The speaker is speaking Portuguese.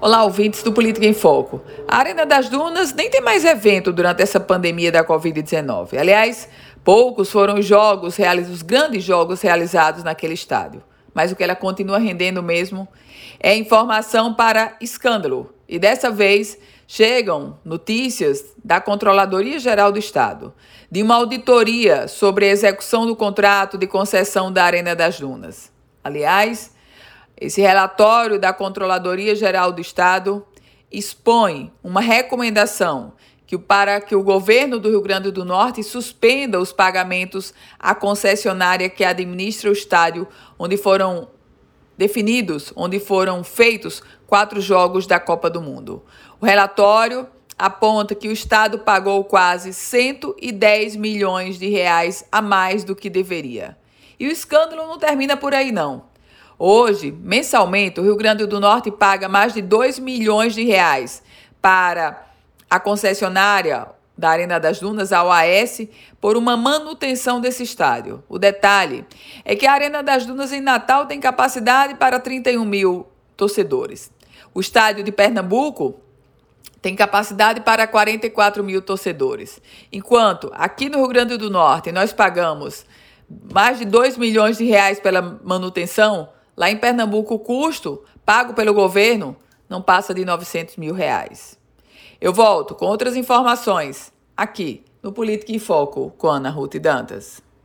Olá, ouvintes do Política em Foco. A Arena das Dunas nem tem mais evento durante essa pandemia da Covid-19. Aliás, poucos foram os jogos, os grandes jogos realizados naquele estádio. Mas o que ela continua rendendo mesmo é informação para escândalo. E dessa vez chegam notícias da Controladoria Geral do Estado de uma auditoria sobre a execução do contrato de concessão da Arena das Dunas. Aliás, esse relatório da Controladoria Geral do Estado expõe uma recomendação que para que o governo do Rio Grande do Norte suspenda os pagamentos à concessionária que administra o estádio onde foram definidos, onde foram feitos quatro jogos da Copa do Mundo. O relatório aponta que o Estado pagou quase 110 milhões de reais a mais do que deveria. E o escândalo não termina por aí, não. Hoje, mensalmente, o Rio Grande do Norte paga mais de 2 milhões de reais para a concessionária da Arena das Dunas, a OAS, por uma manutenção desse estádio. O detalhe é que a Arena das Dunas em Natal tem capacidade para 31 mil torcedores. O estádio de Pernambuco tem capacidade para 44 mil torcedores. Enquanto aqui no Rio Grande do Norte nós pagamos mais de 2 milhões de reais pela manutenção, Lá em Pernambuco, o custo pago pelo governo não passa de 900 mil reais. Eu volto com outras informações aqui no Política em Foco com Ana Ruth Dantas.